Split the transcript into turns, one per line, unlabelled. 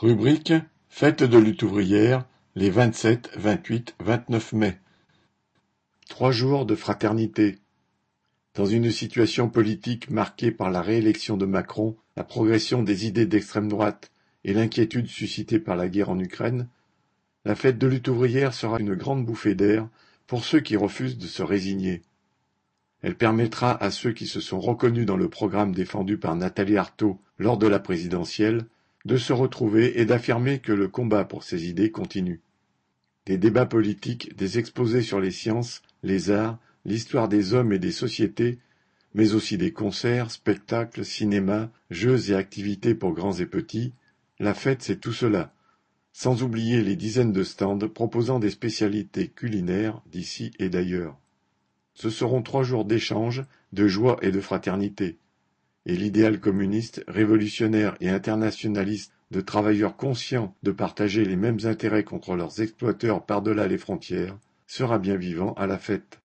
Rubrique Fête de lutte ouvrière les 27, 28, 29 mai. Trois jours de fraternité. Dans une situation politique marquée par la réélection de Macron, la progression des idées d'extrême droite et l'inquiétude suscitée par la guerre en Ukraine, la fête de lutte ouvrière sera une grande bouffée d'air pour ceux qui refusent de se résigner. Elle permettra à ceux qui se sont reconnus dans le programme défendu par Nathalie Arthaud lors de la présidentielle de se retrouver et d'affirmer que le combat pour ces idées continue. Des débats politiques, des exposés sur les sciences, les arts, l'histoire des hommes et des sociétés, mais aussi des concerts, spectacles, cinémas, jeux et activités pour grands et petits, la fête c'est tout cela, sans oublier les dizaines de stands proposant des spécialités culinaires d'ici et d'ailleurs. Ce seront trois jours d'échange, de joie et de fraternité. Et l'idéal communiste, révolutionnaire et internationaliste de travailleurs conscients de partager les mêmes intérêts contre leurs exploiteurs par-delà les frontières sera bien vivant à la fête.